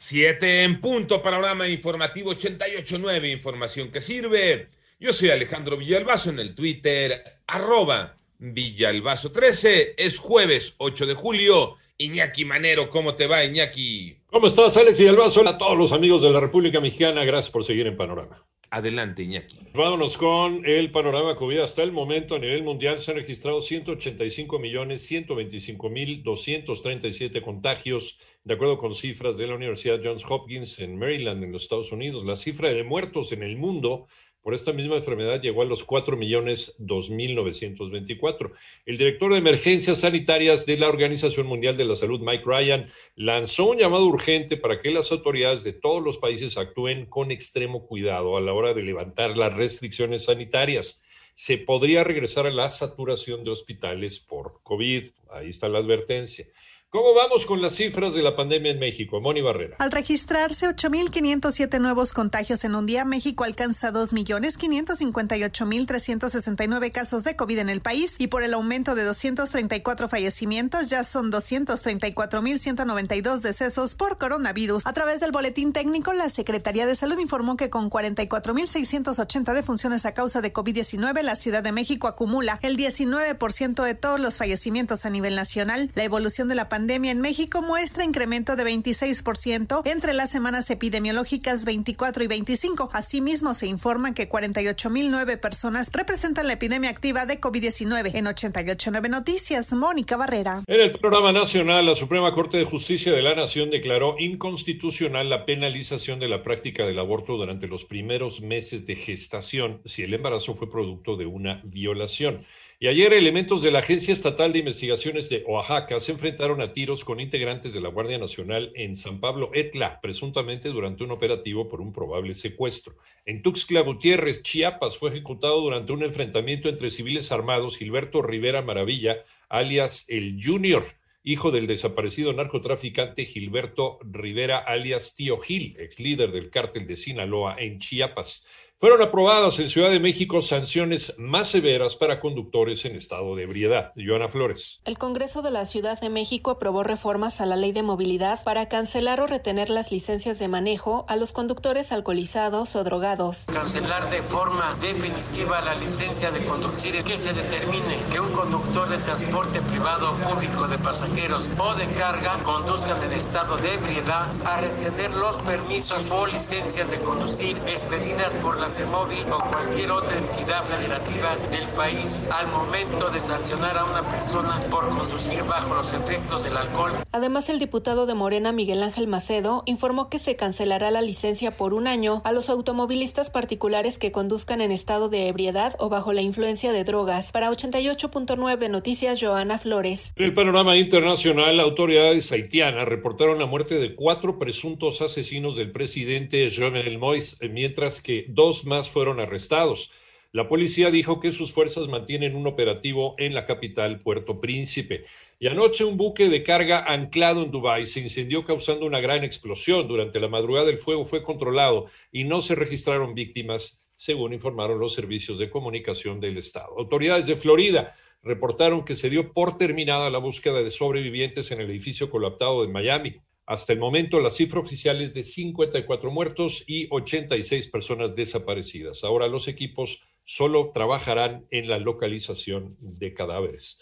Siete en punto, panorama informativo 88.9, información que sirve. Yo soy Alejandro Villalbazo en el Twitter, arroba Villalbazo13. Es jueves 8 de julio. Iñaki Manero, ¿cómo te va, Iñaki? ¿Cómo estás, Alex Villalbazo? Hola a todos los amigos de la República Mexicana. Gracias por seguir en Panorama. Adelante, Iñaki. Vámonos con el panorama COVID. Hasta el momento, a nivel mundial, se han registrado 185 millones 125 mil 237 contagios, de acuerdo con cifras de la Universidad Johns Hopkins en Maryland, en los Estados Unidos. La cifra de muertos en el mundo por esta misma enfermedad llegó a los 4 millones 2.924. El director de emergencias sanitarias de la Organización Mundial de la Salud, Mike Ryan, lanzó un llamado urgente para que las autoridades de todos los países actúen con extremo cuidado a la hora de levantar las restricciones sanitarias. Se podría regresar a la saturación de hospitales por COVID. Ahí está la advertencia. ¿Cómo vamos con las cifras de la pandemia en México? Moni Barrera. Al registrarse 8.507 nuevos contagios en un día, México alcanza 2.558.369 casos de COVID en el país y por el aumento de 234 fallecimientos ya son 234.192 decesos por coronavirus. A través del boletín técnico, la Secretaría de Salud informó que con 44.680 defunciones a causa de COVID-19, la Ciudad de México acumula el 19% de todos los fallecimientos a nivel nacional. La evolución de la pandemia pandemia en México muestra incremento de 26% entre las semanas epidemiológicas 24 y 25. Asimismo, se informa que 48.009 personas representan la epidemia activa de COVID-19. En 889 Noticias, Mónica Barrera. En el programa nacional, la Suprema Corte de Justicia de la Nación declaró inconstitucional la penalización de la práctica del aborto durante los primeros meses de gestación si el embarazo fue producto de una violación. Y ayer elementos de la Agencia Estatal de Investigaciones de Oaxaca se enfrentaron a tiros con integrantes de la Guardia Nacional en San Pablo Etla, presuntamente durante un operativo por un probable secuestro. En Tuxtla Gutiérrez, Chiapas, fue ejecutado durante un enfrentamiento entre civiles armados Gilberto Rivera Maravilla, alias el Junior, hijo del desaparecido narcotraficante Gilberto Rivera, alias Tío Gil, ex líder del cártel de Sinaloa en Chiapas. Fueron aprobadas en Ciudad de México sanciones más severas para conductores en estado de ebriedad. Joana Flores. El Congreso de la Ciudad de México aprobó reformas a la ley de movilidad para cancelar o retener las licencias de manejo a los conductores alcoholizados o drogados. Cancelar de forma definitiva la licencia de conducir que se determine que un conductor de transporte privado o público de pasajeros o de carga conduzcan en estado de ebriedad a retener los permisos o licencias de conducir expedidas por la CEMOVI o cualquier otra entidad federativa del país al momento de sancionar a una persona por conducir bajo los efectos del alcohol. Además, el diputado de Morena, Miguel Ángel Macedo, informó que se cancelará la licencia por un año a los automovilistas particulares que conduzcan en estado de ebriedad o bajo la influencia de drogas. Para 88.9 Noticias, Joana Flores. En el panorama internacional, autoridades haitianas reportaron la muerte de cuatro presuntos asesinos del presidente Jovenel Moïse, mientras que más fueron arrestados. La policía dijo que sus fuerzas mantienen un operativo en la capital, Puerto Príncipe. Y anoche un buque de carga anclado en Dubái se incendió causando una gran explosión. Durante la madrugada el fuego fue controlado y no se registraron víctimas, según informaron los servicios de comunicación del Estado. Autoridades de Florida reportaron que se dio por terminada la búsqueda de sobrevivientes en el edificio colapsado de Miami. Hasta el momento, la cifra oficial es de 54 muertos y 86 personas desaparecidas. Ahora los equipos solo trabajarán en la localización de cadáveres.